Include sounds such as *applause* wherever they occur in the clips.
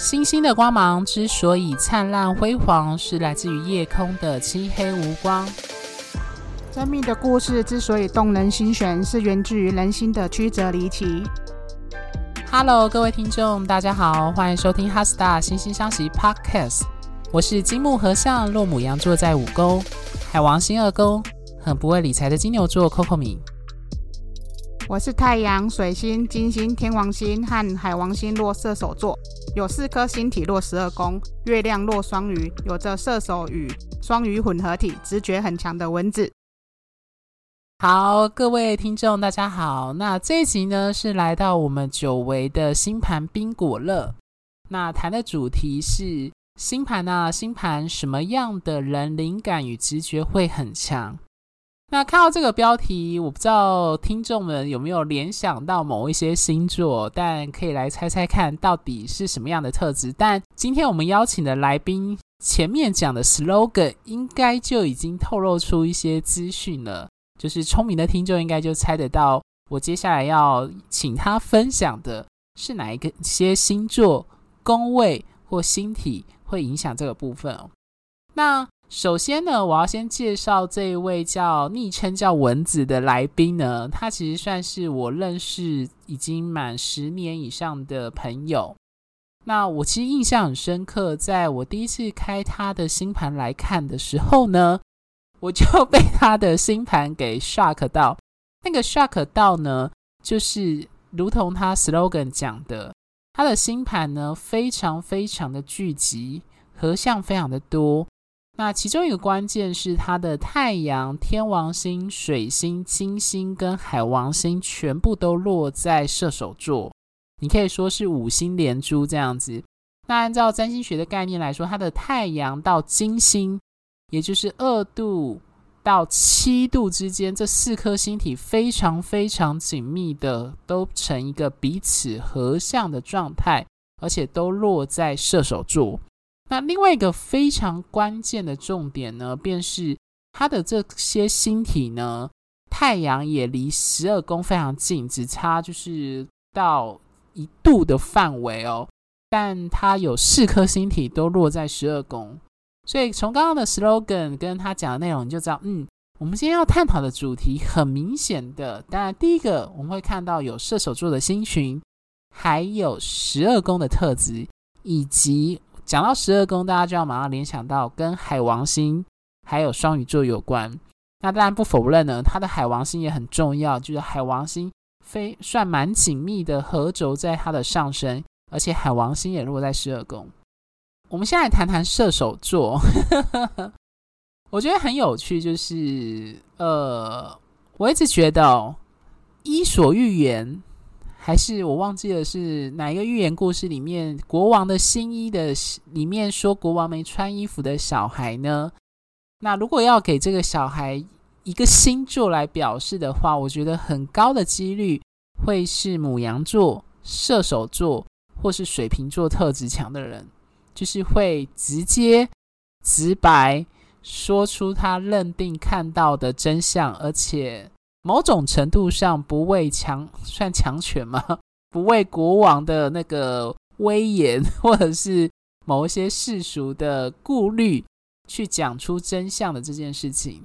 星星的光芒之所以灿烂辉煌，是来自于夜空的漆黑无光。生命的故事之所以动人心弦，是源自于人心的曲折离奇。Hello，各位听众，大家好，欢迎收听《哈 star 惺惺相惜》Podcast。我是金木合相，落母羊座在五宫，海王星二宫，很不会理财的金牛座 Coco 米。我是太阳、水星、金星、天王星和海王星落射手座，有四颗星体落十二宫，月亮落双鱼，有着射手与双鱼混合体，直觉很强的蚊子。好，各位听众，大家好。那这一集呢，是来到我们久违的星盘冰果乐。那谈的主题是星盘啊，星盘什么样的人灵感与直觉会很强？那看到这个标题，我不知道听众们有没有联想到某一些星座，但可以来猜猜看到底是什么样的特质。但今天我们邀请的来宾，前面讲的 slogan 应该就已经透露出一些资讯了，就是聪明的听众应该就猜得到，我接下来要请他分享的是哪一个些星座、宫位或星体会影响这个部分哦。那首先呢，我要先介绍这一位叫昵称叫蚊子的来宾呢，他其实算是我认识已经满十年以上的朋友。那我其实印象很深刻，在我第一次开他的星盘来看的时候呢，我就被他的星盘给 shock 到。那个 shock 到呢，就是如同他 slogan 讲的，他的星盘呢非常非常的聚集，合相非常的多。那其中一个关键是，它的太阳、天王星、水星、金星跟海王星全部都落在射手座，你可以说是五星连珠这样子。那按照占星学的概念来说，它的太阳到金星，也就是二度到七度之间，这四颗星体非常非常紧密的都成一个彼此合相的状态，而且都落在射手座。那另外一个非常关键的重点呢，便是它的这些星体呢，太阳也离十二宫非常近，只差就是到一度的范围哦。但它有四颗星体都落在十二宫，所以从刚刚的 slogan 跟他讲的内容，你就知道，嗯，我们今天要探讨的主题很明显的，当然第一个我们会看到有射手座的星群，还有十二宫的特质，以及。讲到十二宫，大家就要马上联想到跟海王星还有双鱼座有关。那当然不否认呢，它的海王星也很重要，就是海王星非算蛮紧密的合轴在它的上升，而且海王星也落在十二宫。我们先来谈谈射手座，*laughs* 我觉得很有趣，就是呃，我一直觉得，伊索寓言。还是我忘记了是哪一个寓言故事里面，国王的新衣的里面说国王没穿衣服的小孩呢？那如果要给这个小孩一个星座来表示的话，我觉得很高的几率会是母羊座、射手座或是水瓶座特质强的人，就是会直接直白说出他认定看到的真相，而且。某种程度上不畏强，算强权吗？*laughs* 不畏国王的那个威严，*laughs* 或者是某一些世俗的顾虑，去讲出真相的这件事情。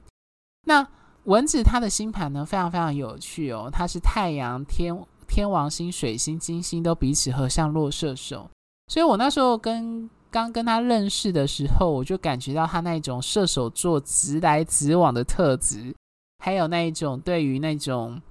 那蚊子他的星盘呢，非常非常有趣哦。他是太阳、天天王星、水星、金星都彼此合相落射手，所以我那时候跟刚跟他认识的时候，我就感觉到他那种射手座直来直往的特质。还有那一种对于那种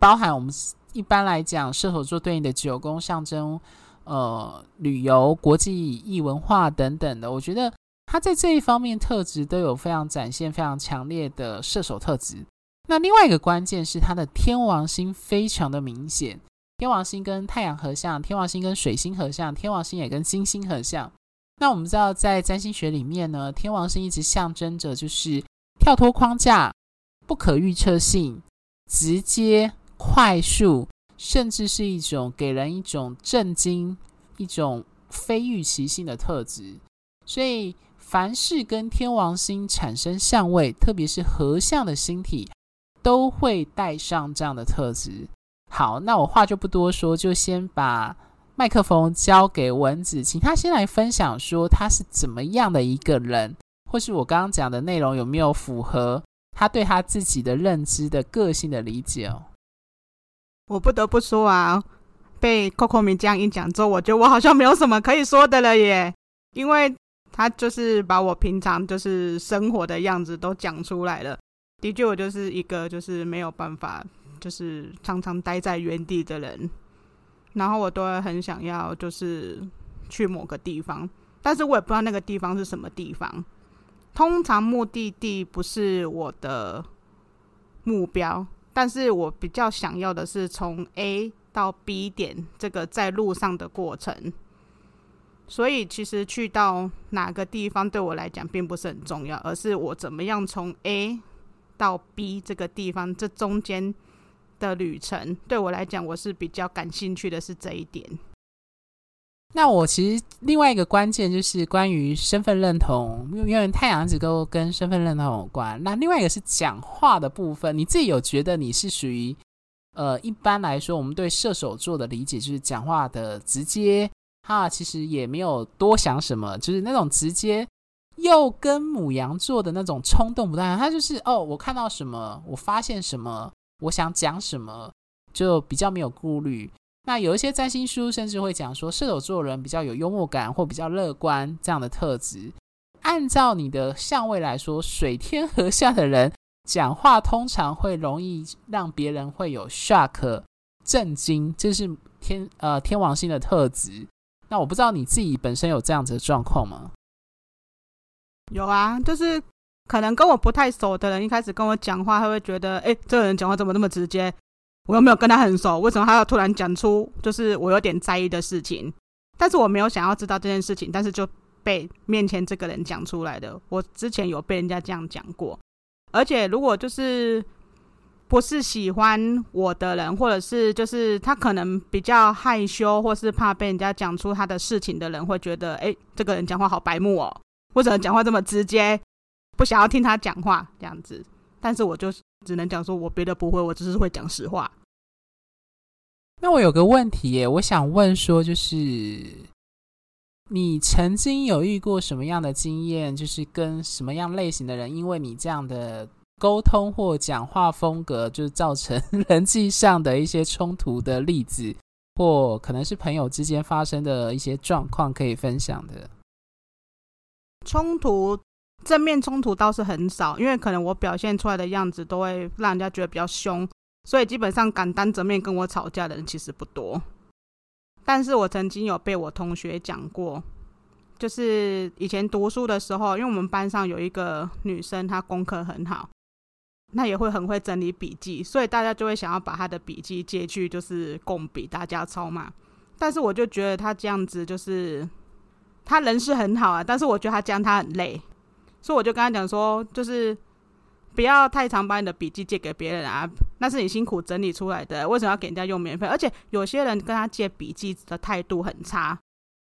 包含我们一般来讲射手座对应的九宫象征，呃，旅游、国际异文化等等的，我觉得他在这一方面特质都有非常展现非常强烈的射手特质。那另外一个关键是他的天王星非常的明显，天王星跟太阳合相，天王星跟水星合相，天王星也跟金星合相。那我们知道在占星学里面呢，天王星一直象征着就是跳脱框架。不可预测性、直接、快速，甚至是一种给人一种震惊、一种非预期性的特质。所以，凡是跟天王星产生相位，特别是合相的星体，都会带上这样的特质。好，那我话就不多说，就先把麦克风交给蚊子，请他先来分享说他是怎么样的一个人，或是我刚刚讲的内容有没有符合他对他自己的认知的个性的理解哦。我不得不说啊，被 Coco 米这样一讲之后，我觉得我好像没有什么可以说的了耶，因为他就是把我平常就是生活的样子都讲出来了。的确，我就是一个就是没有办法，就是常常待在原地的人。然后我都很想要，就是去某个地方，但是我也不知道那个地方是什么地方。通常目的地不是我的目标，但是我比较想要的是从 A 到 B 点这个在路上的过程。所以其实去到哪个地方对我来讲并不是很重要，而是我怎么样从 A。到 B 这个地方，这中间的旅程对我来讲，我是比较感兴趣的是这一点。那我其实另外一个关键就是关于身份认同，因为太阳一直都跟身份认同有关。那另外一个是讲话的部分，你自己有觉得你是属于呃，一般来说我们对射手座的理解就是讲话的直接，哈，其实也没有多想什么，就是那种直接。又跟母羊座的那种冲动不太一样，他就是哦，我看到什么，我发现什么，我想讲什么，就比较没有顾虑。那有一些占星书甚至会讲说，射手座人比较有幽默感或比较乐观这样的特质。按照你的相位来说，水天合相的人讲话通常会容易让别人会有 shock 震惊，这是天呃天王星的特质。那我不知道你自己本身有这样子的状况吗？有啊，就是可能跟我不太熟的人，一开始跟我讲话，他会觉得，哎，这个人讲话怎么那么直接？我又没有跟他很熟，为什么他要突然讲出就是我有点在意的事情？但是我没有想要知道这件事情，但是就被面前这个人讲出来的。我之前有被人家这样讲过，而且如果就是不是喜欢我的人，或者是就是他可能比较害羞，或是怕被人家讲出他的事情的人，会觉得，哎，这个人讲话好白目哦。或者讲话这么直接，不想要听他讲话这样子，但是我就只能讲说，我别的不会，我只是会讲实话。那我有个问题耶，我想问说，就是你曾经有遇过什么样的经验，就是跟什么样类型的人，因为你这样的沟通或讲话风格，就造成人际上的一些冲突的例子，或可能是朋友之间发生的一些状况，可以分享的？冲突，正面冲突倒是很少，因为可能我表现出来的样子都会让人家觉得比较凶，所以基本上敢当着面跟我吵架的人其实不多。但是我曾经有被我同学讲过，就是以前读书的时候，因为我们班上有一个女生，她功课很好，那也会很会整理笔记，所以大家就会想要把她的笔记借去，就是共笔，大家抄嘛。但是我就觉得她这样子就是。她人是很好啊，但是我觉得她这样她很累，所以我就跟他讲说，就是不要太常把你的笔记借给别人啊，那是你辛苦整理出来的，为什么要给人家用免费？而且有些人跟他借笔记的态度很差，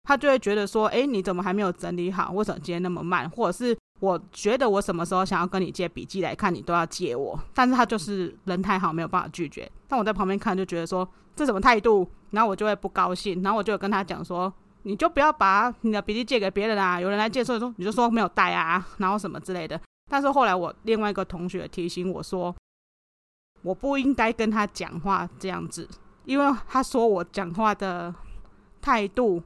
他就会觉得说，诶，你怎么还没有整理好？为什么今天那么慢？或者是我觉得我什么时候想要跟你借笔记来看，你都要借我，但是他就是人太好，没有办法拒绝。但我在旁边看就觉得说，这什么态度？然后我就会不高兴，然后我就跟他讲说。你就不要把你的笔记借给别人啊！有人来借的时候，你就说没有带啊，然后什么之类的。但是后来我另外一个同学提醒我说，我不应该跟他讲话这样子，因为他说我讲话的态度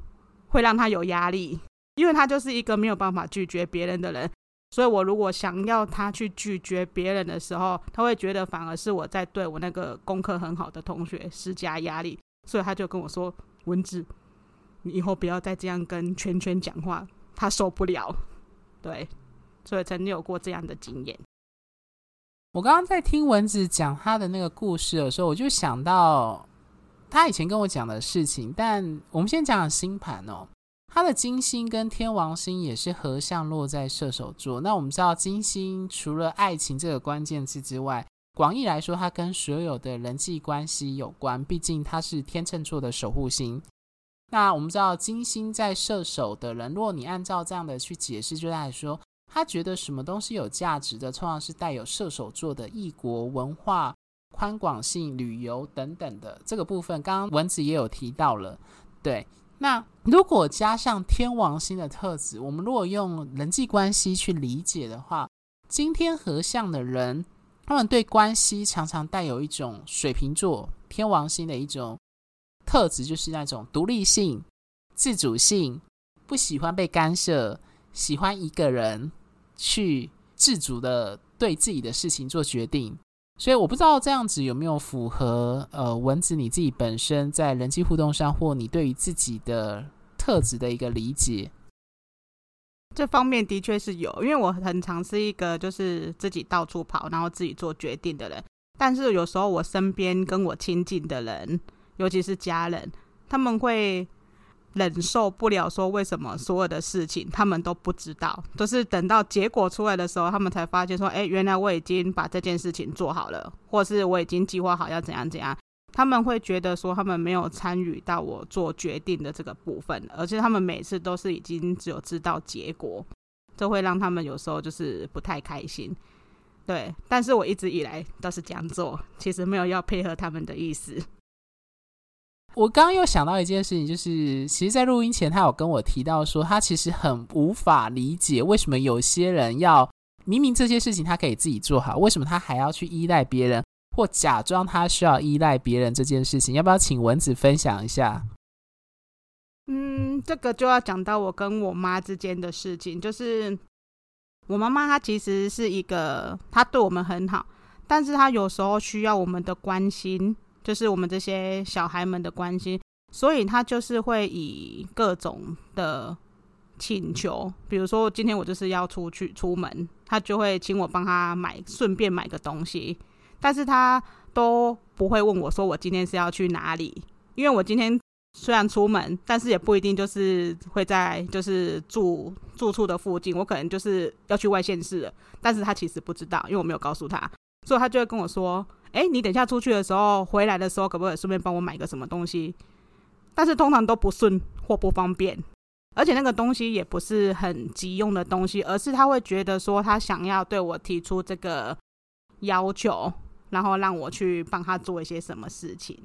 会让他有压力，因为他就是一个没有办法拒绝别人的人。所以我如果想要他去拒绝别人的时候，他会觉得反而是我在对我那个功课很好的同学施加压力，所以他就跟我说：“文字。”你以后不要再这样跟圈圈讲话，他受不了。对，所以曾经有过这样的经验。我刚刚在听蚊子讲他的那个故事的时候，我就想到他以前跟我讲的事情。但我们先讲讲星盘哦，他的金星跟天王星也是合相落在射手座。那我们知道，金星除了爱情这个关键字之外，广义来说，它跟所有的人际关系有关。毕竟它是天秤座的守护星。那我们知道金星在射手的人，如果你按照这样的去解释，就在说，他觉得什么东西有价值的，通常是带有射手座的异国文化、宽广性、旅游等等的这个部分。刚刚文子也有提到了。对，那如果加上天王星的特质，我们如果用人际关系去理解的话，金天合相的人，他们对关系常常带有一种水瓶座天王星的一种特质，就是那种独立性、自主性，不喜欢被干涉，喜欢一个人去自主的对自己的事情做决定。所以我不知道这样子有没有符合呃文子你自己本身在人际互动上，或你对于自己的特质的一个理解。这方面的确是有，因为我很常是一个就是自己到处跑，然后自己做决定的人。但是有时候我身边跟我亲近的人，尤其是家人，他们会。忍受不了，说为什么所有的事情他们都不知道，都是等到结果出来的时候，他们才发现说，哎，原来我已经把这件事情做好了，或是我已经计划好要怎样怎样。他们会觉得说，他们没有参与到我做决定的这个部分，而且他们每次都是已经只有知道结果，这会让他们有时候就是不太开心。对，但是我一直以来都是这样做，其实没有要配合他们的意思。我刚刚又想到一件事情，就是其实，在录音前，他有跟我提到说，他其实很无法理解为什么有些人要明明这些事情他可以自己做好，为什么他还要去依赖别人，或假装他需要依赖别人这件事情，要不要请蚊子分享一下？嗯，这个就要讲到我跟我妈之间的事情，就是我妈妈她其实是一个，她对我们很好，但是她有时候需要我们的关心。就是我们这些小孩们的关心，所以他就是会以各种的请求，比如说今天我就是要出去出门，他就会请我帮他买，顺便买个东西，但是他都不会问我说我今天是要去哪里，因为我今天虽然出门，但是也不一定就是会在就是住住处的附近，我可能就是要去外县市了，但是他其实不知道，因为我没有告诉他，所以他就会跟我说。哎，你等下出去的时候，回来的时候可不可以顺便帮我买个什么东西？但是通常都不顺或不方便，而且那个东西也不是很急用的东西，而是他会觉得说他想要对我提出这个要求，然后让我去帮他做一些什么事情。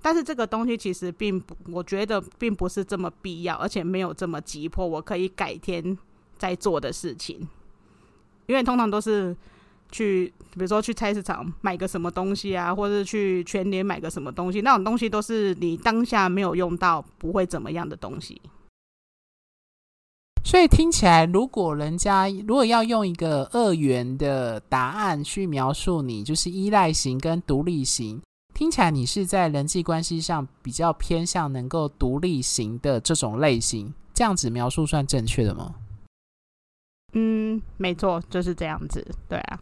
但是这个东西其实并不，我觉得并不是这么必要，而且没有这么急迫，我可以改天再做的事情，因为通常都是。去，比如说去菜市场买个什么东西啊，或者去全年买个什么东西，那种东西都是你当下没有用到，不会怎么样的东西。所以听起来，如果人家如果要用一个二元的答案去描述你，就是依赖型跟独立型，听起来你是在人际关系上比较偏向能够独立型的这种类型，这样子描述算正确的吗？嗯，没错，就是这样子，对啊。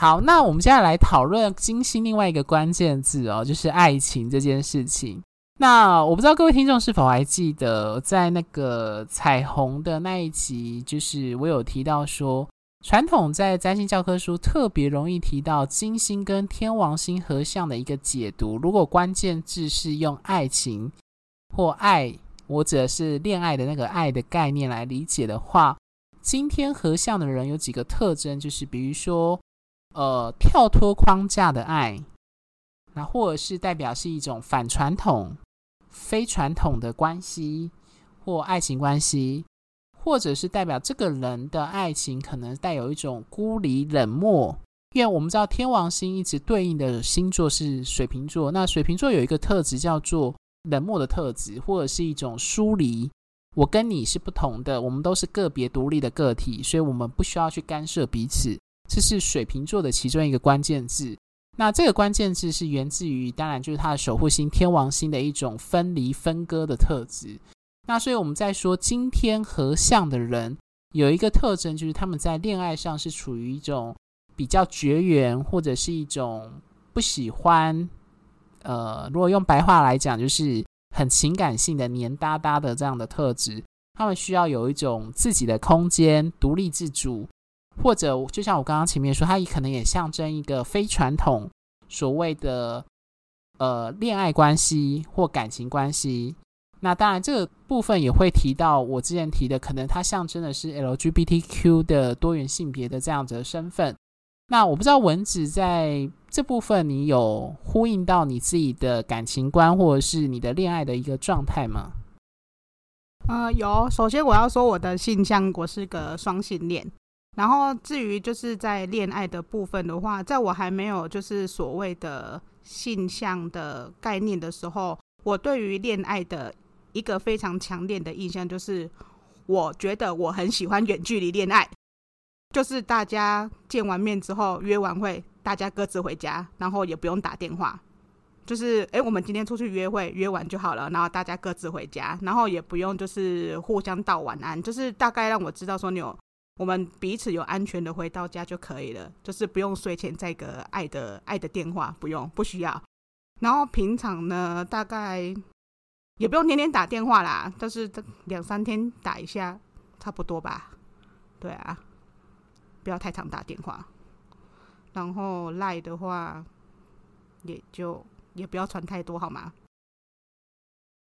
好，那我们接下来讨论金星另外一个关键字哦，就是爱情这件事情。那我不知道各位听众是否还记得，在那个彩虹的那一集，就是我有提到说，传统在占星教科书特别容易提到金星跟天王星合相的一个解读。如果关键字是用爱情或爱，我指的是恋爱的那个爱的概念来理解的话，今天合相的人有几个特征，就是比如说。呃，跳脱框架的爱，那或者是代表是一种反传统、非传统的关系或爱情关系，或者是代表这个人的爱情可能带有一种孤立、冷漠。因为我们知道天王星一直对应的星座是水瓶座，那水瓶座有一个特质叫做冷漠的特质，或者是一种疏离。我跟你是不同的，我们都是个别独立的个体，所以我们不需要去干涉彼此。这是水瓶座的其中一个关键字。那这个关键字是源自于，当然就是他的守护星天王星的一种分离、分割的特质。那所以我们在说今天合相的人，有一个特征就是他们在恋爱上是处于一种比较绝缘，或者是一种不喜欢。呃，如果用白话来讲，就是很情感性的黏哒哒的这样的特质。他们需要有一种自己的空间，独立自主。或者就像我刚刚前面说，它也可能也象征一个非传统所谓的呃恋爱关系或感情关系。那当然，这个部分也会提到我之前提的，可能它象征的是 LGBTQ 的多元性别的这样子的身份。那我不知道文子在这部分你有呼应到你自己的感情观，或者是你的恋爱的一个状态吗？呃，有。首先我要说我的性向，我是个双性恋。然后至于就是在恋爱的部分的话，在我还没有就是所谓的性向的概念的时候，我对于恋爱的一个非常强烈的印象就是，我觉得我很喜欢远距离恋爱，就是大家见完面之后约完会，大家各自回家，然后也不用打电话，就是诶，我们今天出去约会，约完就好了，然后大家各自回家，然后也不用就是互相道晚安，就是大概让我知道说你有我们彼此有安全的回到家就可以了，就是不用睡前再个爱的爱的电话，不用不需要。然后平常呢，大概也不用天天打电话啦，就是两三天打一下，差不多吧。对啊，不要太常打电话。然后赖的话，也就也不要传太多，好吗？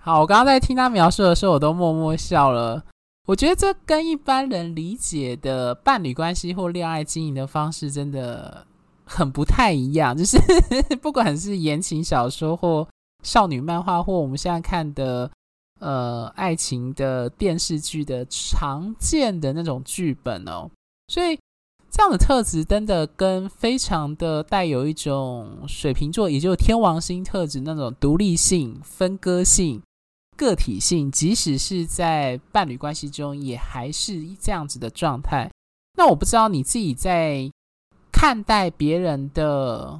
好，我刚刚在听他描述的时候，我都默默笑了。我觉得这跟一般人理解的伴侣关系或恋爱经营的方式真的很不太一样。就是 *laughs* 不管是言情小说或少女漫画，或我们现在看的呃爱情的电视剧的常见的那种剧本哦，所以。这样的特质真的跟非常的带有一种水瓶座，也就是天王星特质那种独立性、分割性、个体性，即使是在伴侣关系中，也还是这样子的状态。那我不知道你自己在看待别人的，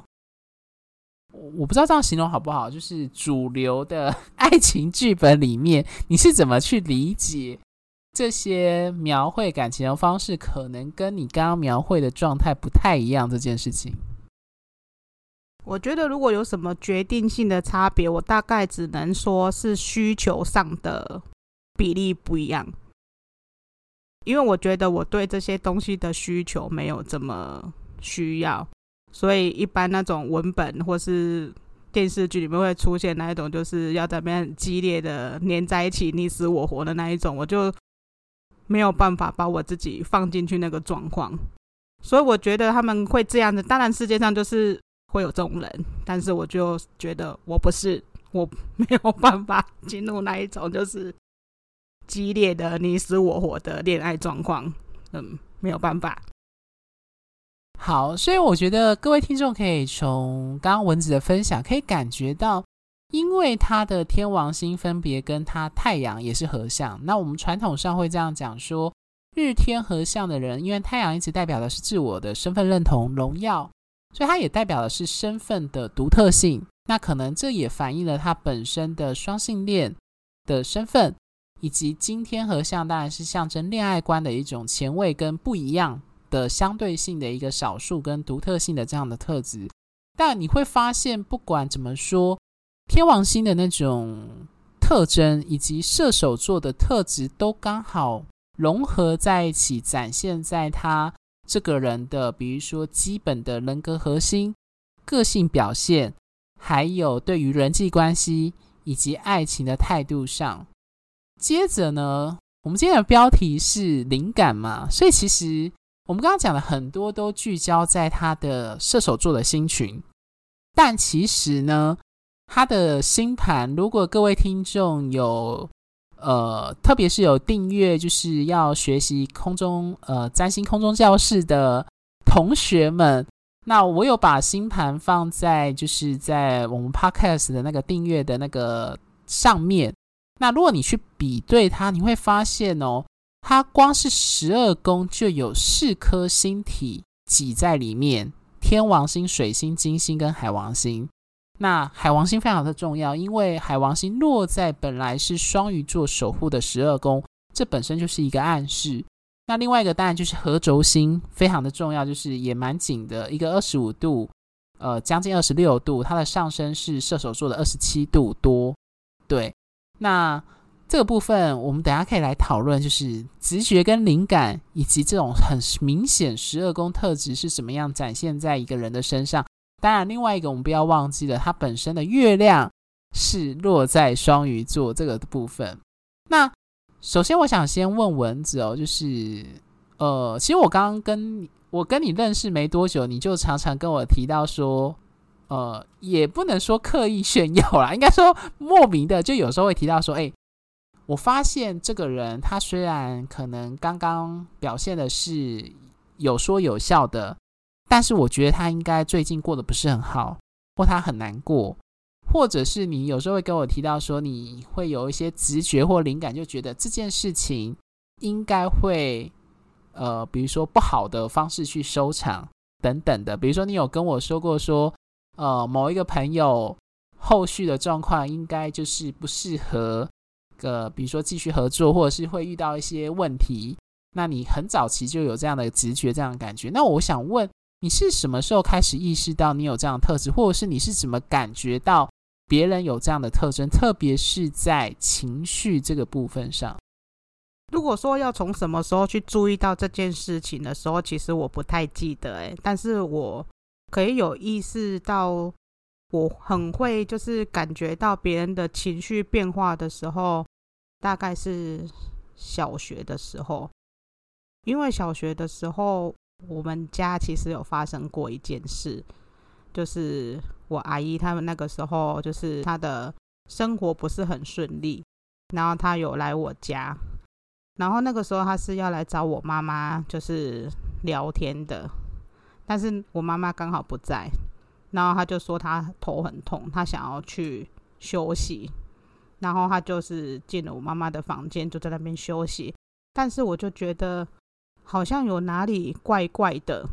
我不知道这样形容好不好，就是主流的爱情剧本里面，你是怎么去理解？这些描绘感情的方式，可能跟你刚刚描绘的状态不太一样。这件事情，我觉得如果有什么决定性的差别，我大概只能说是需求上的比例不一样。因为我觉得我对这些东西的需求没有这么需要，所以一般那种文本或是电视剧里面会出现那一种，就是要在那边激烈的黏在一起，你死我活的那一种，我就。没有办法把我自己放进去那个状况，所以我觉得他们会这样子。当然，世界上就是会有这种人，但是我就觉得我不是，我 *laughs* 没有办法进入那一种就是激烈的你死我活的恋爱状况。嗯，没有办法。好，所以我觉得各位听众可以从刚刚文子的分享，可以感觉到。因为他的天王星分别跟他太阳也是合相，那我们传统上会这样讲说，日天合相的人，因为太阳一直代表的是自我的身份认同、荣耀，所以它也代表的是身份的独特性。那可能这也反映了他本身的双性恋的身份，以及今天合相当然是象征恋爱观的一种前卫跟不一样的相对性的一个少数跟独特性的这样的特质。但你会发现，不管怎么说。天王星的那种特征，以及射手座的特质，都刚好融合在一起，展现在他这个人的，比如说基本的人格核心、个性表现，还有对于人际关系以及爱情的态度上。接着呢，我们今天的标题是灵感嘛，所以其实我们刚刚讲的很多都聚焦在他的射手座的星群，但其实呢。他的星盘，如果各位听众有，呃，特别是有订阅，就是要学习空中呃占星空中教室的同学们，那我有把星盘放在就是在我们 Podcast 的那个订阅的那个上面。那如果你去比对它，你会发现哦，它光是十二宫就有四颗星体挤在里面：天王星、水星、金星跟海王星。那海王星非常的重要，因为海王星落在本来是双鱼座守护的十二宫，这本身就是一个暗示。那另外一个当然就是合轴星，非常的重要，就是也蛮紧的一个二十五度，呃，将近二十六度，它的上升是射手座的二十七度多。对，那这个部分我们等下可以来讨论，就是直觉跟灵感，以及这种很明显十二宫特质是怎么样展现在一个人的身上。当然，另外一个我们不要忘记了，它本身的月亮是落在双鱼座这个部分。那首先，我想先问蚊子哦，就是呃，其实我刚刚跟我跟你认识没多久，你就常常跟我提到说，呃，也不能说刻意炫耀啦，*laughs* 应该说莫名的，就有时候会提到说，哎，我发现这个人他虽然可能刚刚表现的是有说有笑的，但是我觉得他应该最近过得不是很好，或他很难过，或者是你有时候会跟我提到说，你会有一些直觉或灵感，就觉得这件事情应该会，呃，比如说不好的方式去收场等等的，比如说你有跟我说过说。呃，某一个朋友后续的状况应该就是不适合，呃，比如说继续合作，或者是会遇到一些问题。那你很早期就有这样的直觉，这样的感觉。那我想问，你是什么时候开始意识到你有这样的特质，或者是你是怎么感觉到别人有这样的特征，特别是在情绪这个部分上？如果说要从什么时候去注意到这件事情的时候，其实我不太记得，哎，但是我。可以有意识到，我很会就是感觉到别人的情绪变化的时候，大概是小学的时候。因为小学的时候，我们家其实有发生过一件事，就是我阿姨他们那个时候，就是她的生活不是很顺利，然后她有来我家，然后那个时候她是要来找我妈妈，就是聊天的。但是我妈妈刚好不在，然后她就说她头很痛，她想要去休息，然后她就是进了我妈妈的房间，就在那边休息。但是我就觉得好像有哪里怪怪的，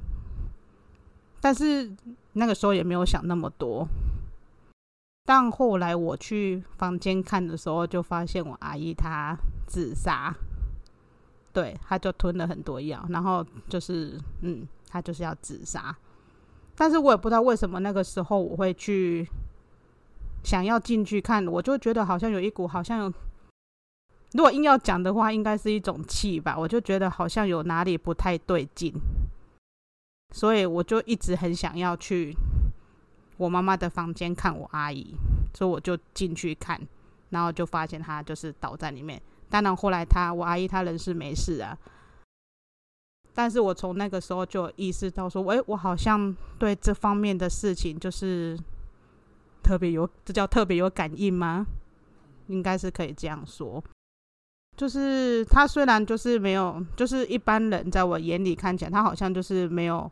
但是那个时候也没有想那么多。但后来我去房间看的时候，就发现我阿姨她自杀，对，她就吞了很多药，然后就是嗯。她就是要自杀，但是我也不知道为什么那个时候我会去想要进去看，我就觉得好像有一股好像有，如果硬要讲的话，应该是一种气吧，我就觉得好像有哪里不太对劲，所以我就一直很想要去我妈妈的房间看我阿姨，所以我就进去看，然后就发现她就是倒在里面，当然后来她我阿姨她人是没事啊。但是我从那个时候就意识到说，诶，我好像对这方面的事情就是特别有，这叫特别有感应吗？应该是可以这样说。就是他虽然就是没有，就是一般人在我眼里看起来，他好像就是没有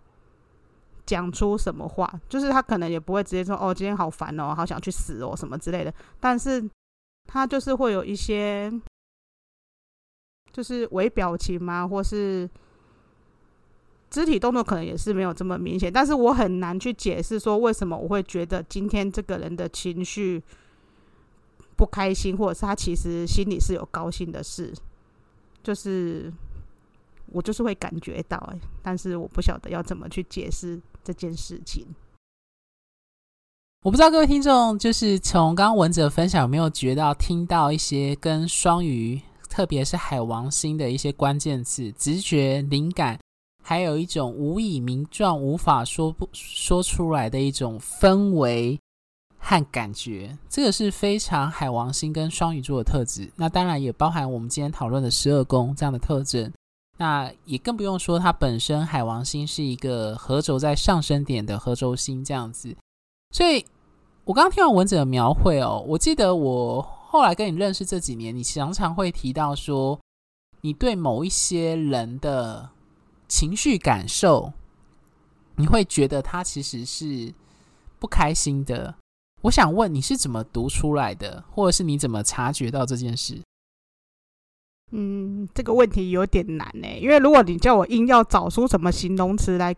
讲出什么话，就是他可能也不会直接说，哦，今天好烦哦，好想去死哦，什么之类的。但是他就是会有一些，就是微表情嘛，或是。肢体动作可能也是没有这么明显，但是我很难去解释说为什么我会觉得今天这个人的情绪不开心，或者是他其实心里是有高兴的事，就是我就是会感觉到哎，但是我不晓得要怎么去解释这件事情。我不知道各位听众，就是从刚刚文哲分享有没有觉到听到一些跟双鱼，特别是海王星的一些关键字，直觉、灵感。还有一种无以名状、无法说不说出来的一种氛围和感觉，这个是非常海王星跟双鱼座的特质。那当然也包含我们今天讨论的十二宫这样的特征。那也更不用说它本身海王星是一个合轴在上升点的合轴星这样子。所以我刚刚听完文字的描绘哦，我记得我后来跟你认识这几年，你常常会提到说，你对某一些人的。情绪感受，你会觉得他其实是不开心的。我想问你是怎么读出来的，或者是你怎么察觉到这件事？嗯，这个问题有点难呢，因为如果你叫我硬要找出什么形容词来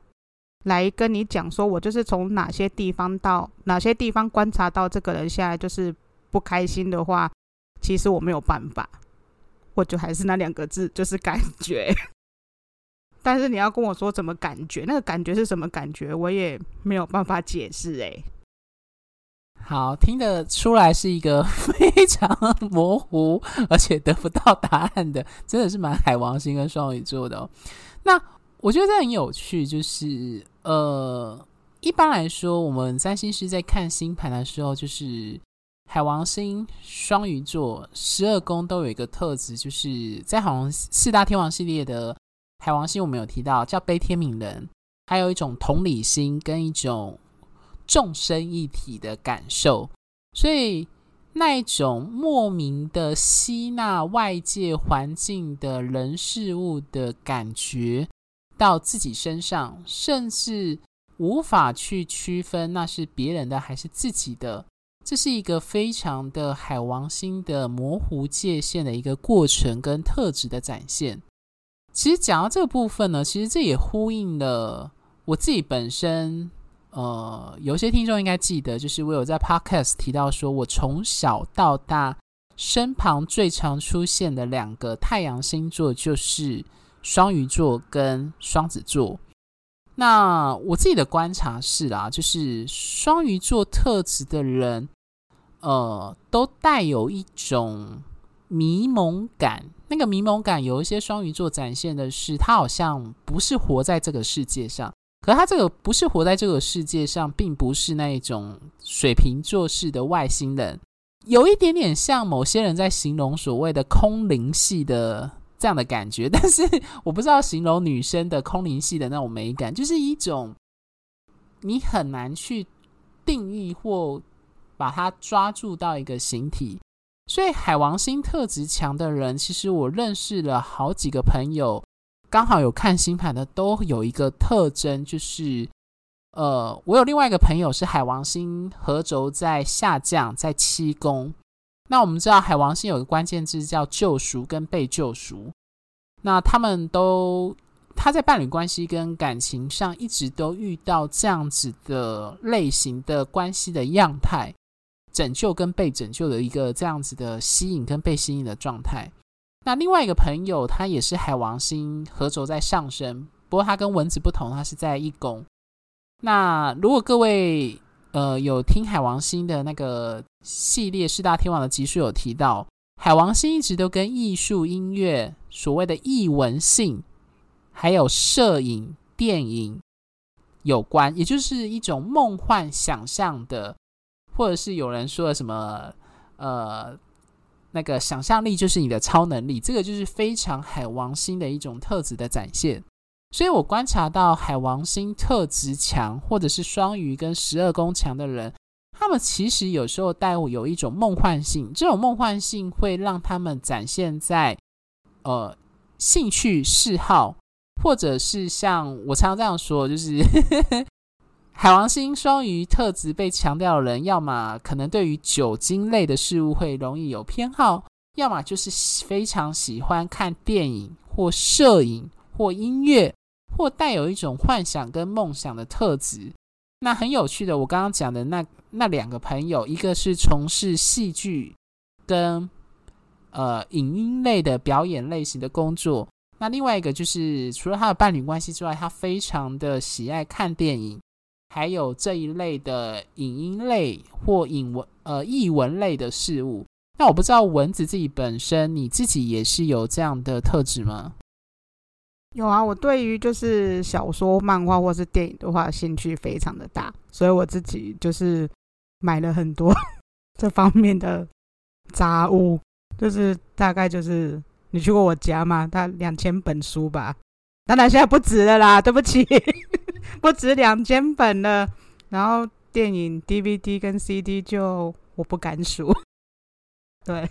来跟你讲，说我就是从哪些地方到哪些地方观察到这个人现在就是不开心的话，其实我没有办法，我就还是那两个字，就是感觉。*laughs* 但是你要跟我说怎么感觉，那个感觉是什么感觉，我也没有办法解释哎。好，听得出来是一个 *laughs* 非常模糊，而且得不到答案的，真的是蛮海王星跟双鱼座的哦。那我觉得这很有趣，就是呃，一般来说，我们占星师在看星盘的时候，就是海王星、双鱼座十二宫都有一个特质，就是在好像四大天王系列的。海王星我们有提到叫悲天悯人，还有一种同理心跟一种众生一体的感受，所以那一种莫名的吸纳外界环境的人事物的感觉到自己身上，甚至无法去区分那是别人的还是自己的。这是一个非常的海王星的模糊界限的一个过程跟特质的展现。其实讲到这个部分呢，其实这也呼应了我自己本身。呃，有些听众应该记得，就是我有在 Podcast 提到说，我从小到大身旁最常出现的两个太阳星座就是双鱼座跟双子座。那我自己的观察是啦，就是双鱼座特质的人。呃，都带有一种迷蒙感。那个迷蒙感，有一些双鱼座展现的是，他好像不是活在这个世界上。可他这个不是活在这个世界上，并不是那一种水瓶座式的外星人，有一点点像某些人在形容所谓的空灵系的这样的感觉。但是我不知道形容女生的空灵系的那种美感，就是一种你很难去定义或。把它抓住到一个形体，所以海王星特质强的人，其实我认识了好几个朋友，刚好有看星盘的，都有一个特征，就是，呃，我有另外一个朋友是海王星合轴在下降，在七宫。那我们知道海王星有个关键字叫救赎跟被救赎，那他们都他在伴侣关系跟感情上一直都遇到这样子的类型的关系的样态。拯救跟被拯救的一个这样子的吸引跟被吸引的状态。那另外一个朋友，他也是海王星合轴在上升，不过他跟蚊子不同，他是在一宫。那如果各位呃有听海王星的那个系列四大天王的集数，有提到海王星一直都跟艺术、音乐、所谓的艺文性，还有摄影、电影有关，也就是一种梦幻想象的。或者是有人说的什么，呃，那个想象力就是你的超能力，这个就是非常海王星的一种特质的展现。所以我观察到海王星特质强，或者是双鱼跟十二宫强的人，他们其实有时候带有一种梦幻性，这种梦幻性会让他们展现在呃兴趣嗜好，或者是像我常常这样说，就是。*laughs* 海王星双鱼特质被强调的人，要么可能对于酒精类的事物会容易有偏好，要么就是非常喜欢看电影或摄影或音乐，或带有一种幻想跟梦想的特质。那很有趣的，我刚刚讲的那那两个朋友，一个是从事戏剧跟呃影音类的表演类型的工作，那另外一个就是除了他的伴侣关系之外，他非常的喜爱看电影。还有这一类的影音类或影文呃译文类的事物，那我不知道蚊子自己本身，你自己也是有这样的特质吗？有啊，我对于就是小说、漫画或是电影的话，兴趣非常的大，所以我自己就是买了很多 *laughs* 这方面的杂物，就是大概就是你去过我家吗？大两千本书吧，当然现在不止了啦，对不起。*laughs* 不止两千本了，然后电影 DVD 跟 CD 就我不敢数。*laughs* 对，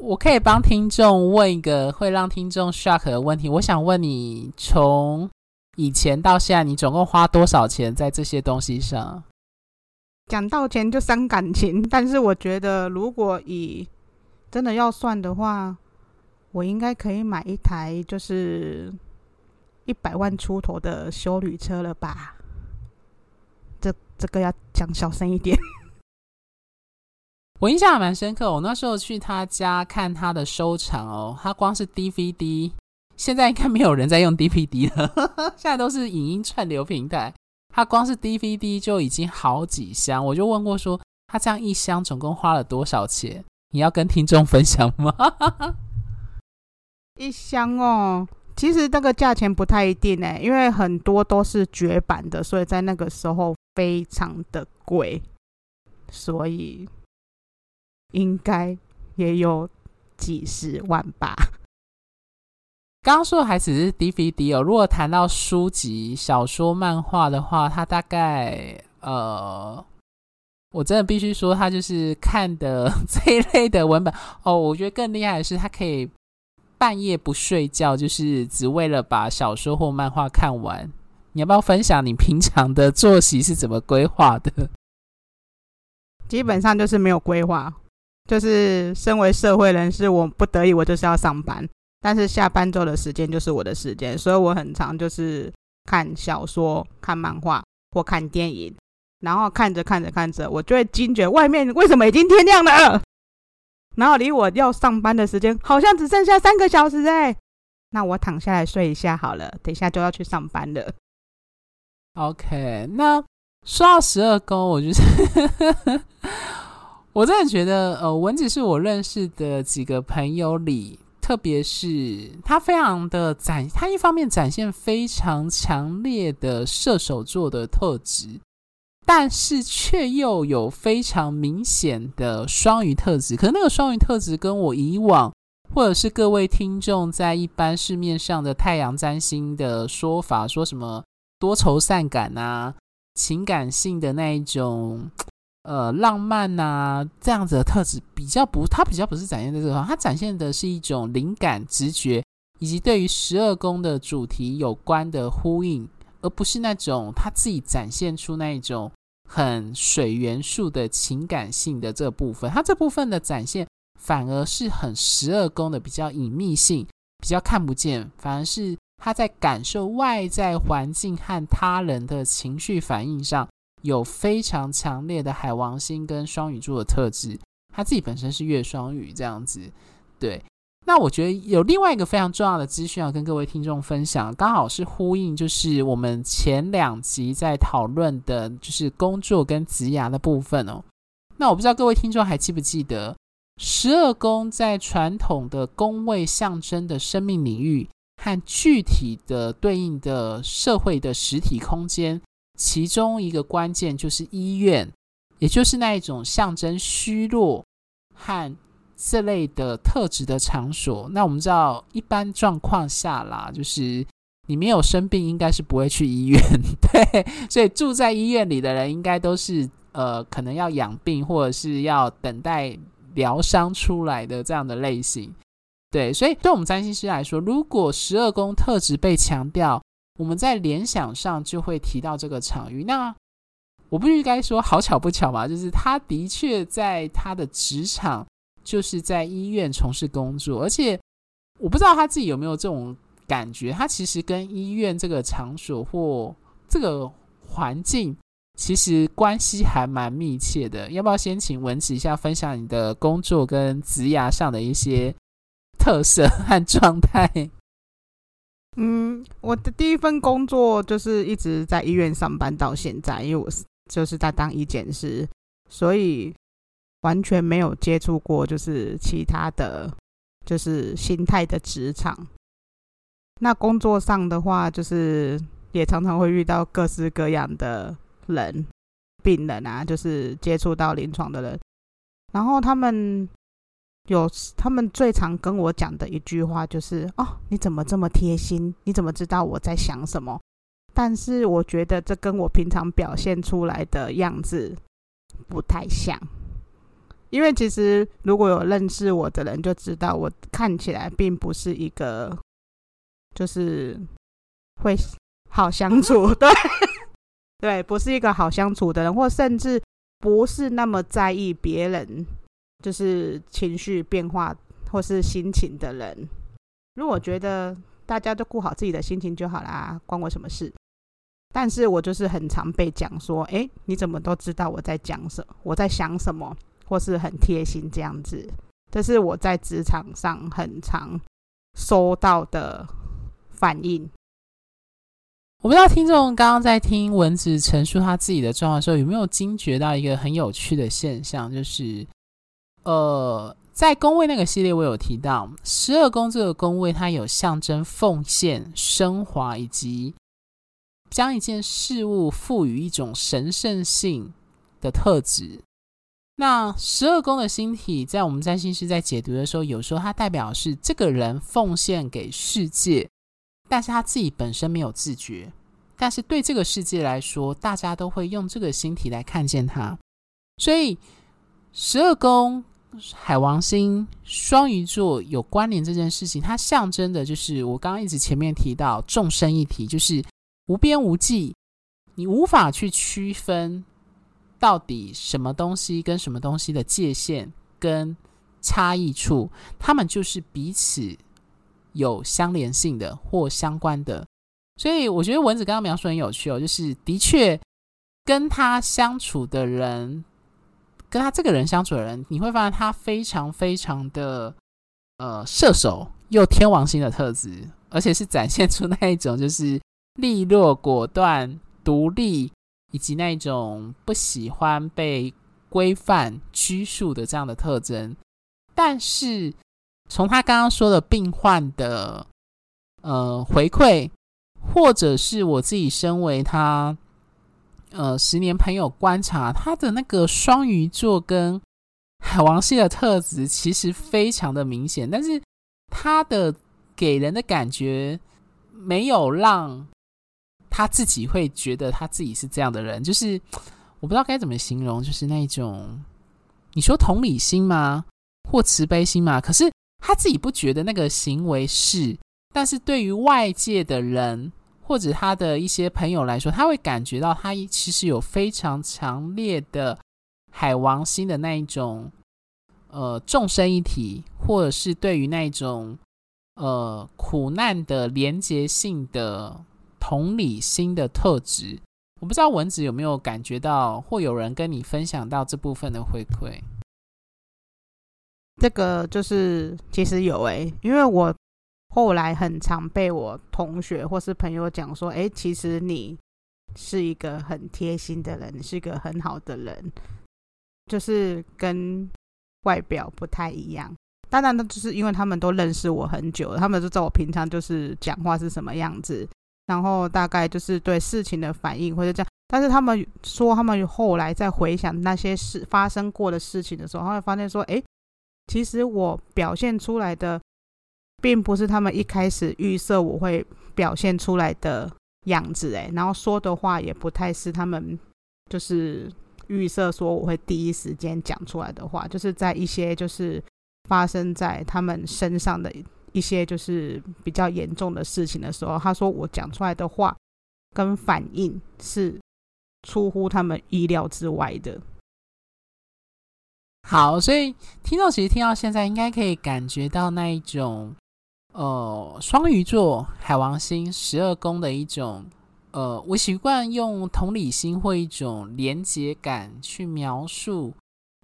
我可以帮听众问一个会让听众 shock 的问题。我想问你，从以前到现在，你总共花多少钱在这些东西上？讲到钱就伤感情，但是我觉得如果以真的要算的话，我应该可以买一台，就是。一百万出头的修旅车了吧？这这个要讲小声一点。*laughs* 我印象还蛮深刻，我那时候去他家看他的收藏哦，他光是 DVD，现在应该没有人在用 DVD 了，*laughs* 现在都是影音串流平台。他光是 DVD 就已经好几箱，我就问过说，他这样一箱总共花了多少钱？你要跟听众分享吗？*laughs* 一箱哦。其实这个价钱不太一定诶，因为很多都是绝版的，所以在那个时候非常的贵，所以应该也有几十万吧。刚刚说的还只是 DVD 哦。如果谈到书籍、小说、漫画的话，它大概呃，我真的必须说，它就是看的 *laughs* 这一类的文本哦。我觉得更厉害的是，它可以半夜不睡觉，就是只为了把小说或漫画看完。你要不要分享你平常的作息是怎么规划的？基本上就是没有规划，就是身为社会人士，我不得已我就是要上班，但是下班之后的时间就是我的时间，所以我很常就是看小说、看漫画或看电影，然后看着看着看着，我就会惊觉外面为什么已经天亮了，然后离我要上班的时间好像只剩下三个小时哎，那我躺下来睡一下好了，等一下就要去上班了。OK，那。说到十二宫，我就是 *laughs* 我真的觉得，呃，文子是我认识的几个朋友里，特别是他非常的展，他一方面展现非常强烈的射手座的特质，但是却又有非常明显的双鱼特质。可能那个双鱼特质跟我以往或者是各位听众在一般市面上的太阳占星的说法，说什么多愁善感啊。情感性的那一种，呃，浪漫呐、啊，这样子的特质比较不，它比较不是展现在这个方，它展现的是一种灵感、直觉，以及对于十二宫的主题有关的呼应，而不是那种他自己展现出那一种很水元素的情感性的这部分。它这部分的展现反而是很十二宫的比较隐秘性，比较看不见，反而是。他在感受外在环境和他人的情绪反应上，有非常强烈的海王星跟双鱼座的特质。他自己本身是月双鱼这样子，对。那我觉得有另外一个非常重要的资讯要跟各位听众分享，刚好是呼应，就是我们前两集在讨论的，就是工作跟职涯的部分哦。那我不知道各位听众还记不记得，十二宫在传统的宫位象征的生命领域。和具体的对应的社会的实体空间，其中一个关键就是医院，也就是那一种象征虚弱和这类的特质的场所。那我们知道，一般状况下啦，就是你没有生病，应该是不会去医院，*laughs* 对。所以住在医院里的人，应该都是呃，可能要养病或者是要等待疗伤出来的这样的类型。对，所以对我们占星师来说，如果十二宫特质被强调，我们在联想上就会提到这个场域。那我不应该说好巧不巧嘛，就是他的确在他的职场就是在医院从事工作，而且我不知道他自己有没有这种感觉，他其实跟医院这个场所或这个环境其实关系还蛮密切的。要不要先请文子一下分享你的工作跟职涯上的一些？特色 *laughs* 和状态。嗯，我的第一份工作就是一直在医院上班到现在，因为我就是在当医检师，所以完全没有接触过就是其他的，就是心态的职场。那工作上的话，就是也常常会遇到各式各样的人，病人啊，就是接触到临床的人，然后他们。有他们最常跟我讲的一句话就是：“哦，你怎么这么贴心？你怎么知道我在想什么？”但是我觉得这跟我平常表现出来的样子不太像，因为其实如果有认识我的人就知道，我看起来并不是一个就是会好相处，*laughs* 对对，不是一个好相处的人，或甚至不是那么在意别人。就是情绪变化或是心情的人，如果觉得大家都顾好自己的心情就好啦，关我什么事？但是我就是很常被讲说，诶，你怎么都知道我在讲什么，我在想什么，或是很贴心这样子。这是我在职场上很常收到的反应。我不知道听众刚刚在听文子陈述他自己的状况的时候，有没有惊觉到一个很有趣的现象，就是。呃，在宫位那个系列，我有提到十二宫这个宫位，它有象征奉献、升华以及将一件事物赋予一种神圣性的特质。那十二宫的星体，在我们占星师在解读的时候，有时候它代表是这个人奉献给世界，但是他自己本身没有自觉。但是对这个世界来说，大家都会用这个星体来看见他。所以十二宫海王星双鱼座有关联这件事情，它象征的就是我刚刚一直前面提到众生一体，就是无边无际，你无法去区分。到底什么东西跟什么东西的界限跟差异处，他们就是彼此有相连性的或相关的。所以我觉得文子刚刚描述很有趣哦，就是的确跟他相处的人，跟他这个人相处的人，你会发现他非常非常的呃射手又天王星的特质，而且是展现出那一种就是利落、果断、独立。以及那种不喜欢被规范拘束的这样的特征，但是从他刚刚说的病患的呃回馈，或者是我自己身为他呃十年朋友观察他的那个双鱼座跟海王星的特质，其实非常的明显，但是他的给人的感觉没有让。他自己会觉得他自己是这样的人，就是我不知道该怎么形容，就是那种你说同理心吗，或慈悲心吗？可是他自己不觉得那个行为是，但是对于外界的人或者他的一些朋友来说，他会感觉到他其实有非常强烈的海王星的那一种呃众生一体，或者是对于那一种呃苦难的连结性的。同理心的特质，我不知道文子有没有感觉到，或有人跟你分享到这部分的回馈。这个就是其实有诶、因为我后来很常被我同学或是朋友讲说，诶，其实你是一个很贴心的人，你是一个很好的人，就是跟外表不太一样。当然，那就是因为他们都认识我很久，他们就知道我平常就是讲话是什么样子。然后大概就是对事情的反应或者这样，但是他们说他们后来在回想那些事发生过的事情的时候，他会发现说，诶，其实我表现出来的，并不是他们一开始预设我会表现出来的样子，诶，然后说的话也不太是他们就是预设说我会第一时间讲出来的话，就是在一些就是发生在他们身上的。一些就是比较严重的事情的时候，他说我讲出来的话跟反应是出乎他们意料之外的。好，所以听众其实听到现在，应该可以感觉到那一种呃双鱼座海王星十二宫的一种呃，我习惯用同理心或一种连结感去描述。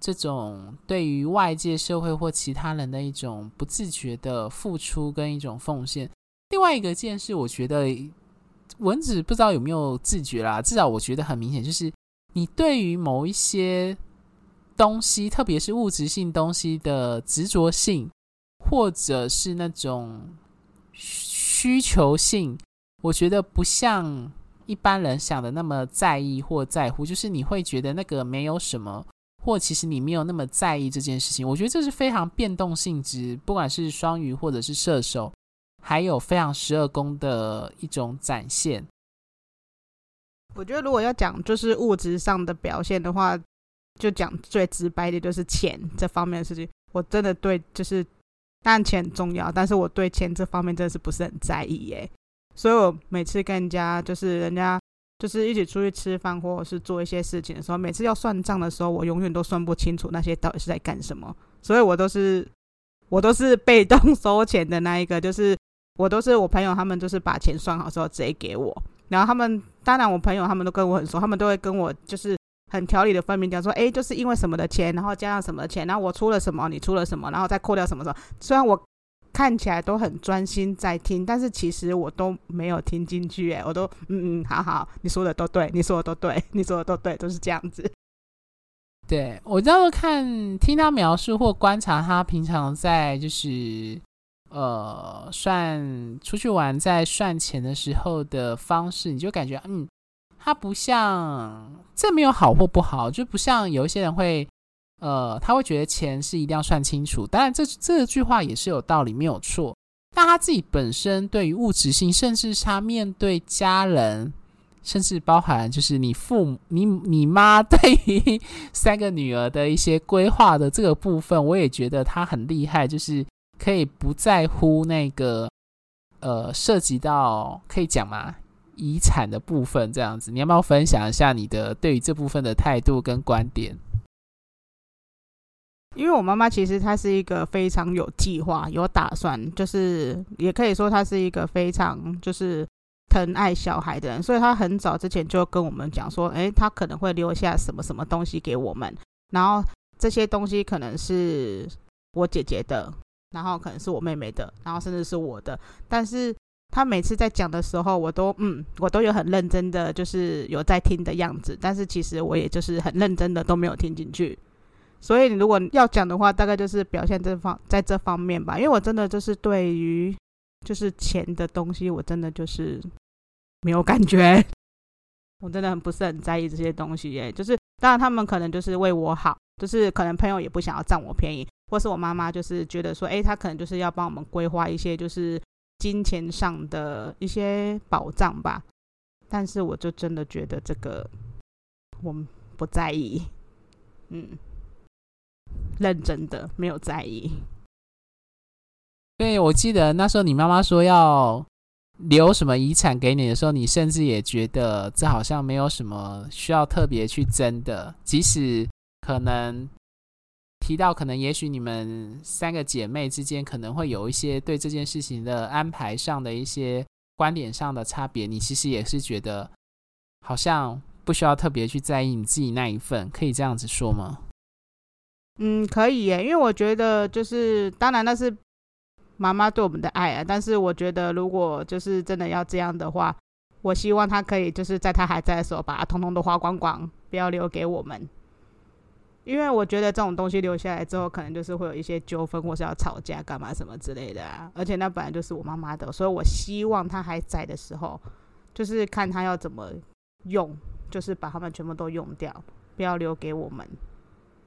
这种对于外界社会或其他人的一种不自觉的付出跟一种奉献。另外一个件事，我觉得文子不知道有没有自觉啦，至少我觉得很明显，就是你对于某一些东西，特别是物质性东西的执着性，或者是那种需求性，我觉得不像一般人想的那么在意或在乎，就是你会觉得那个没有什么。或其实你没有那么在意这件事情，我觉得这是非常变动性质，不管是双鱼或者是射手，还有非常十二宫的一种展现。我觉得如果要讲就是物质上的表现的话，就讲最直白的就是钱这方面的事情。我真的对就是但钱重要，但是我对钱这方面真的是不是很在意耶。所以我每次跟人家就是人家。就是一起出去吃饭，或者是做一些事情的时候，每次要算账的时候，我永远都算不清楚那些到底是在干什么，所以我都是我都是被动 *laughs* 收钱的那一个，就是我都是我朋友他们就是把钱算好之后直接给我，然后他们当然我朋友他们都跟我很熟，他们都会跟我就是很条理的分明讲说，诶，就是因为什么的钱，然后加上什么的钱，然后我出了什么，你出了什么，然后再扣掉什么什么，虽然我。看起来都很专心在听，但是其实我都没有听进去，哎，我都嗯嗯，好好，你说的都对，你说的都对，*laughs* 你说的都对，都是这样子。对，我就是看听他描述或观察他平常在就是呃算出去玩在算钱的时候的方式，你就感觉嗯，他不像这没有好或不好，就不像有一些人会。呃，他会觉得钱是一定要算清楚。当然这，这句话也是有道理，没有错。但他自己本身对于物质性，甚至他面对家人，甚至包含就是你父母、你你妈 *laughs* 对于三个女儿的一些规划的这个部分，我也觉得他很厉害，就是可以不在乎那个呃涉及到可以讲吗？遗产的部分这样子，你要不要分享一下你的对于这部分的态度跟观点？因为我妈妈其实她是一个非常有计划、有打算，就是也可以说她是一个非常就是疼爱小孩的人，所以她很早之前就跟我们讲说，诶，她可能会留下什么什么东西给我们，然后这些东西可能是我姐姐的，然后可能是我妹妹的，然后甚至是我的，但是她每次在讲的时候，我都嗯，我都有很认真的，就是有在听的样子，但是其实我也就是很认真的都没有听进去。所以，你如果要讲的话，大概就是表现这方在这方面吧。因为我真的就是对于就是钱的东西，我真的就是没有感觉。*laughs* 我真的很不是很在意这些东西耶。就是当然，他们可能就是为我好，就是可能朋友也不想要占我便宜，或是我妈妈就是觉得说，诶，她可能就是要帮我们规划一些就是金钱上的一些保障吧。但是我就真的觉得这个我们不在意，嗯。认真的，没有在意。对，我记得那时候你妈妈说要留什么遗产给你的时候，你甚至也觉得这好像没有什么需要特别去争的。即使可能提到，可能也许你们三个姐妹之间可能会有一些对这件事情的安排上的一些观点上的差别，你其实也是觉得好像不需要特别去在意你自己那一份，可以这样子说吗？嗯，可以耶，因为我觉得就是，当然那是妈妈对我们的爱啊。但是我觉得，如果就是真的要这样的话，我希望她可以就是在她还在的时候，把它通通都花光光，不要留给我们。因为我觉得这种东西留下来之后，可能就是会有一些纠纷，或是要吵架干嘛什么之类的啊。而且那本来就是我妈妈的，所以我希望她还在的时候，就是看她要怎么用，就是把它们全部都用掉，不要留给我们。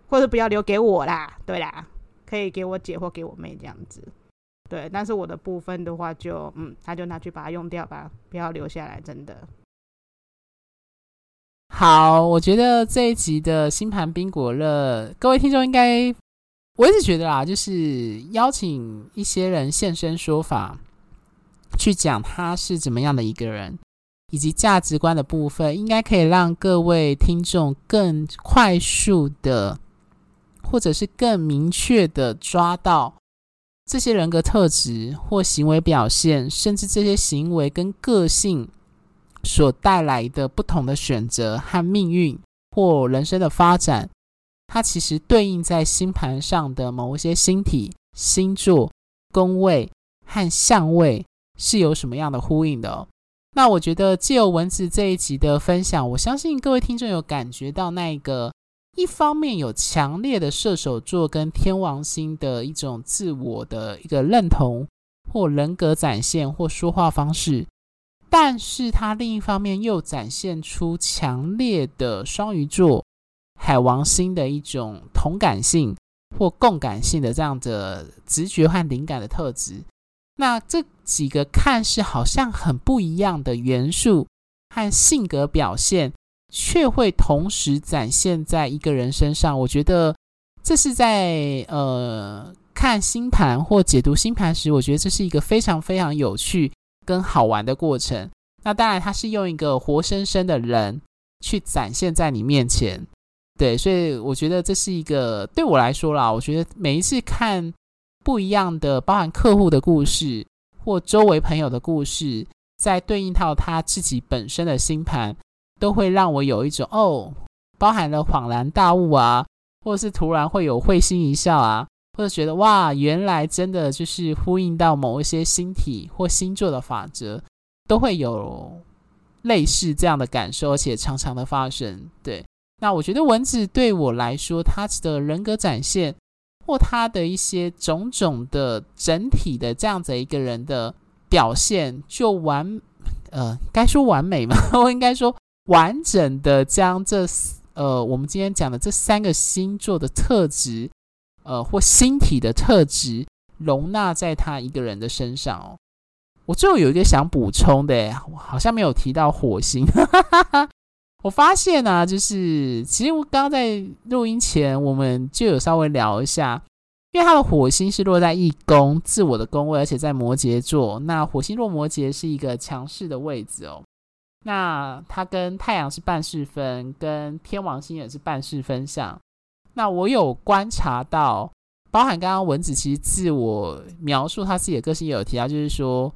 或者不要留给我啦，对啦，可以给我姐或给我妹这样子，对。但是我的部分的话就，嗯，他就拿去把它用掉吧，不要留下来，真的。好，我觉得这一集的星盘宾果乐，各位听众应该，我一直觉得啦，就是邀请一些人现身说法，去讲他是怎么样的一个人，以及价值观的部分，应该可以让各位听众更快速的。或者是更明确的抓到这些人格特质或行为表现，甚至这些行为跟个性所带来的不同的选择和命运或人生的发展，它其实对应在星盘上的某一些星体、星座、宫位和相位是有什么样的呼应的哦。那我觉得借由文字这一集的分享，我相信各位听众有感觉到那个。一方面有强烈的射手座跟天王星的一种自我的一个认同或人格展现或说话方式，但是它另一方面又展现出强烈的双鱼座海王星的一种同感性或共感性的这样的直觉和灵感的特质。那这几个看似好像很不一样的元素和性格表现。却会同时展现在一个人身上，我觉得这是在呃看星盘或解读星盘时，我觉得这是一个非常非常有趣跟好玩的过程。那当然，它是用一个活生生的人去展现在你面前，对，所以我觉得这是一个对我来说啦，我觉得每一次看不一样的，包含客户的故事或周围朋友的故事，在对应到他自己本身的星盘。都会让我有一种哦，包含了恍然大悟啊，或者是突然会有会心一笑啊，或者觉得哇，原来真的就是呼应到某一些星体或星座的法则，都会有类似这样的感受，而且常常的发生。对，那我觉得文字对我来说，他的人格展现或他的一些种种的整体的这样子一个人的表现，就完，呃，该说完美吗？*laughs* 我应该说。完整的将这呃，我们今天讲的这三个星座的特质，呃，或星体的特质，容纳在他一个人的身上哦。我最后有一个想补充的，我好像没有提到火星。*laughs* 我发现呢、啊，就是其实我刚刚在录音前，我们就有稍微聊一下，因为他的火星是落在一宫，自我的宫位，而且在摩羯座。那火星落摩羯是一个强势的位置哦。那它跟太阳是半四分，跟天王星也是半四分相。那我有观察到，包含刚刚文子其实自我描述他自己的个性也有提到，就是说。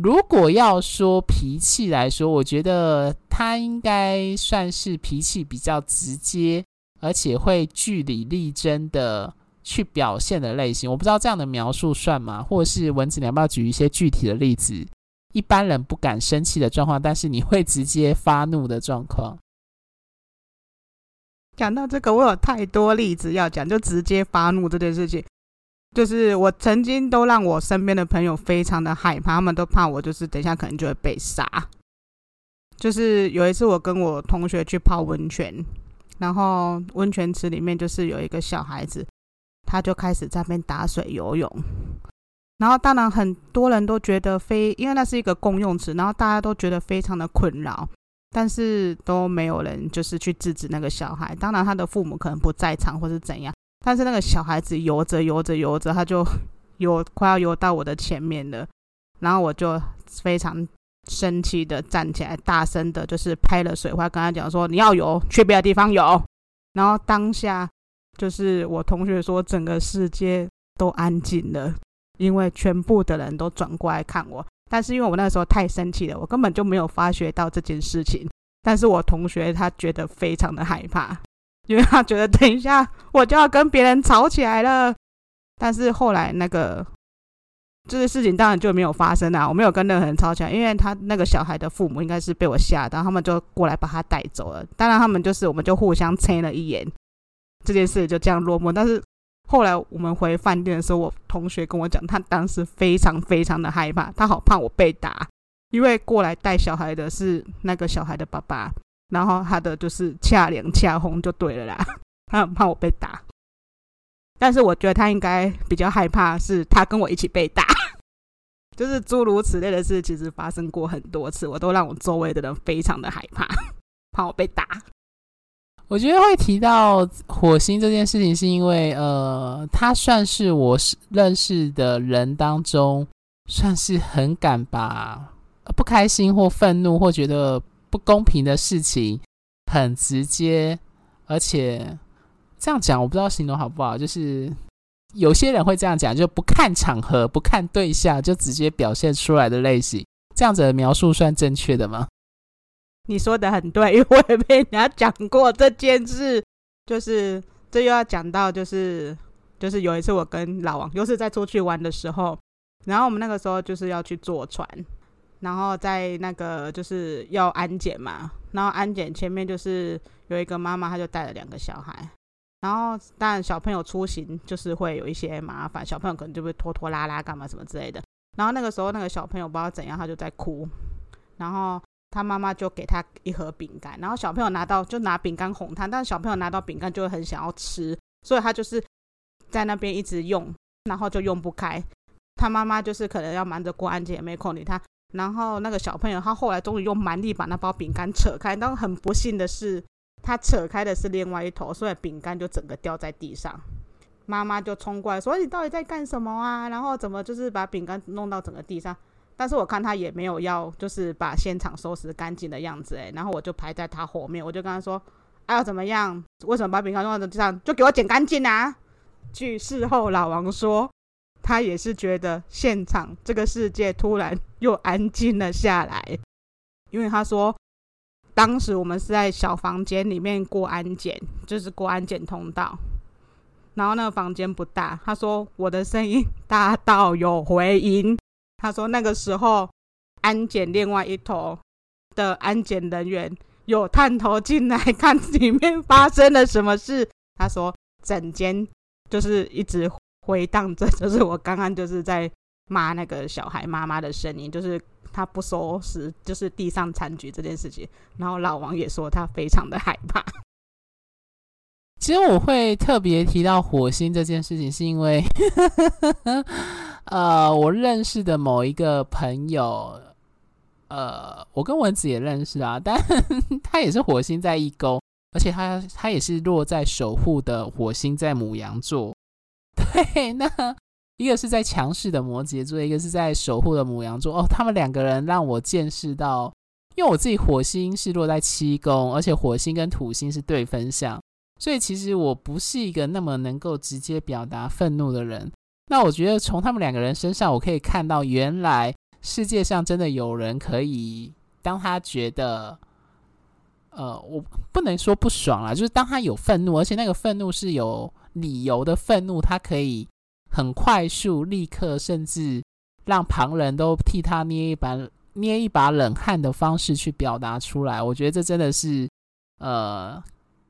如果要说脾气来说，我觉得他应该算是脾气比较直接，而且会据理力争的去表现的类型。我不知道这样的描述算吗？或是文子，你要不要举一些具体的例子？一般人不敢生气的状况，但是你会直接发怒的状况。讲到这个，我有太多例子要讲，就直接发怒这件事情。就是我曾经都让我身边的朋友非常的害怕，他们都怕我，就是等一下可能就会被杀。就是有一次我跟我同学去泡温泉，然后温泉池里面就是有一个小孩子，他就开始在那边打水游泳。然后当然很多人都觉得非，因为那是一个公用池，然后大家都觉得非常的困扰，但是都没有人就是去制止那个小孩。当然他的父母可能不在场或是怎样。但是那个小孩子游着游着游着，他就游快要游到我的前面了，然后我就非常生气的站起来，大声的就是拍了水花，跟他讲说：“你要游，去别的地方游。”然后当下就是我同学说，整个世界都安静了，因为全部的人都转过来看我。但是因为我那时候太生气了，我根本就没有发觉到这件事情。但是我同学他觉得非常的害怕。因为他觉得等一下我就要跟别人吵起来了，但是后来那个这个事情当然就没有发生啊，我没有跟任何人吵起来，因为他那个小孩的父母应该是被我吓到，他们就过来把他带走了。当然他们就是我们就互相呛了一眼，这件事就这样落幕。但是后来我们回饭店的时候，我同学跟我讲，他当时非常非常的害怕，他好怕我被打，因为过来带小孩的是那个小孩的爸爸。然后他的就是恰凉恰红就对了啦，*laughs* 他很怕我被打，但是我觉得他应该比较害怕是他跟我一起被打，*laughs* 就是诸如此类的事，其实发生过很多次，我都让我周围的人非常的害怕，怕我被打。我觉得会提到火星这件事情，是因为呃，他算是我是认识的人当中，算是很敢把不开心或愤怒或觉得。不公平的事情很直接，而且这样讲我不知道形容好不好，就是有些人会这样讲，就不看场合、不看对象就直接表现出来的类型，这样子的描述算正确的吗？你说的很对，*laughs* 因为我也被人家讲过这件事，就是这又要讲到，就是就是有一次我跟老王又是在出去玩的时候，然后我们那个时候就是要去坐船。然后在那个就是要安检嘛，然后安检前面就是有一个妈妈，她就带了两个小孩，然后当然小朋友出行就是会有一些麻烦，小朋友可能就会拖拖拉拉干嘛什么之类的。然后那个时候那个小朋友不知道怎样，他就在哭，然后他妈妈就给他一盒饼干，然后小朋友拿到就拿饼干哄他，但是小朋友拿到饼干就会很想要吃，所以他就是在那边一直用，然后就用不开。他妈妈就是可能要忙着过安检，也没空理他。然后那个小朋友，他后来终于用蛮力把那包饼干扯开，但很不幸的是，他扯开的是另外一头，所以饼干就整个掉在地上。妈妈就冲过来说：“你到底在干什么啊？然后怎么就是把饼干弄到整个地上？”但是我看他也没有要就是把现场收拾干净的样子，诶，然后我就排在他后面，我就跟他说：“哎、啊，要怎么样？为什么把饼干弄到地上？就给我捡干净啊！”据事后老王说。他也是觉得现场这个世界突然又安静了下来，因为他说，当时我们是在小房间里面过安检，就是过安检通道，然后那个房间不大。他说我的声音大到有回音。他说那个时候安检另外一头的安检人员有探头进来看里面发生了什么事。他说整间就是一直。回荡着，就是我刚刚就是在骂那个小孩妈妈的声音，就是他不收拾，就是地上残局这件事情。然后老王也说他非常的害怕。其实我会特别提到火星这件事情，是因为，呃，我认识的某一个朋友，呃，我跟文子也认识啊，但 *laughs* 他也是火星在一宫，而且他他也是落在守护的火星在牡羊座。*laughs* 对，那一个是在强势的摩羯座，一个是在守护的母羊座。哦，他们两个人让我见识到，因为我自己火星是落在七宫，而且火星跟土星是对分相。所以其实我不是一个那么能够直接表达愤怒的人。那我觉得从他们两个人身上，我可以看到，原来世界上真的有人可以，当他觉得，呃，我不能说不爽啦，就是当他有愤怒，而且那个愤怒是有理由的愤怒，他可以很快速、立刻，甚至让旁人都替他捏一把捏一把冷汗的方式去表达出来。我觉得这真的是，呃。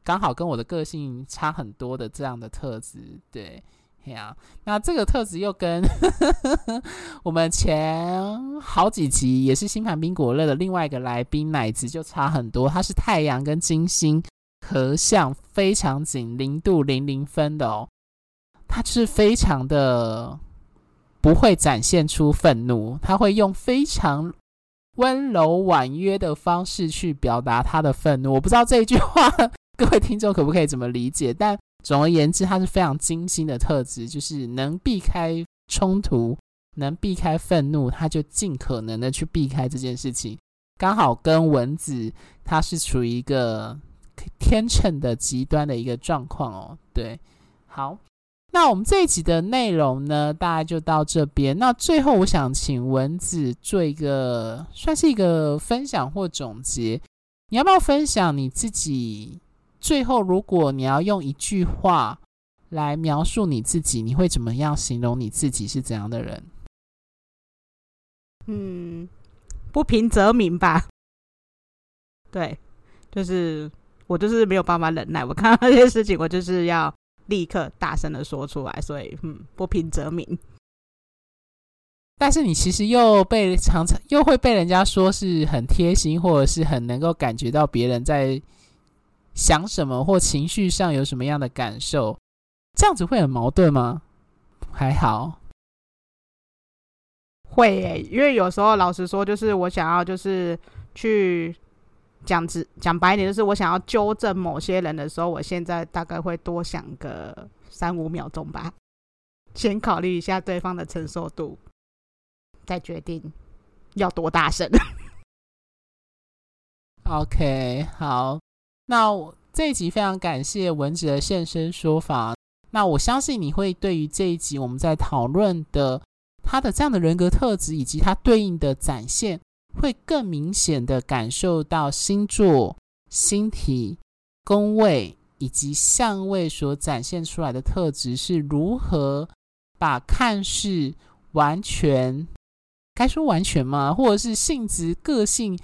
刚好跟我的个性差很多的这样的特质，对，呀，那这个特质又跟 *laughs* 我们前好几集也是星盘宾果乐的另外一个来宾奶子就差很多，他是太阳跟金星合相非常紧，零度零零分的哦，他是非常的不会展现出愤怒，他会用非常温柔婉约的方式去表达他的愤怒，我不知道这一句话。各位听众可不可以怎么理解？但总而言之，它是非常精心的特质，就是能避开冲突，能避开愤怒，他就尽可能的去避开这件事情。刚好跟蚊子，它是处于一个天秤的极端的一个状况哦。对，好，那我们这一集的内容呢，大概就到这边。那最后，我想请蚊子做一个，算是一个分享或总结。你要不要分享你自己？最后，如果你要用一句话来描述你自己，你会怎么样形容你自己是怎样的人？嗯，不平则鸣吧。*laughs* 对，就是我就是没有办法忍耐，我看到那些事情，我就是要立刻大声的说出来。所以，嗯，不平则鸣。但是你其实又被常常又会被人家说是很贴心，或者是很能够感觉到别人在。想什么或情绪上有什么样的感受，这样子会很矛盾吗？还好，会耶，因为有时候老实说，就是我想要就是去讲直讲白一点，就是我想要纠正某些人的时候，我现在大概会多想个三五秒钟吧，先考虑一下对方的承受度，再决定要多大声。OK，好。那我这一集非常感谢文子的现身说法。那我相信你会对于这一集我们在讨论的他的这样的人格特质以及他对应的展现，会更明显的感受到星座、星体、宫位以及相位所展现出来的特质是如何把看似完全，该说完全吗？或者是性质、个性？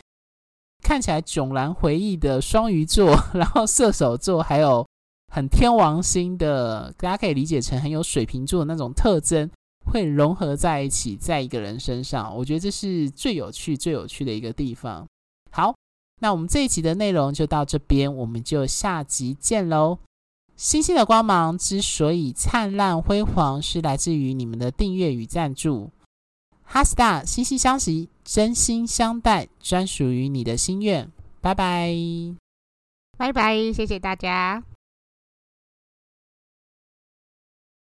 看起来迥然回忆的双鱼座，*laughs* 然后射手座，还有很天王星的，大家可以理解成很有水瓶座的那种特征，会融合在一起，在一个人身上。我觉得这是最有趣、最有趣的一个地方。好，那我们这一集的内容就到这边，我们就下集见喽。星星的光芒之所以灿烂辉煌，是来自于你们的订阅与赞助。哈斯塔，心心相惜，真心相待，专属于你的心愿。拜拜，拜拜，谢谢大家。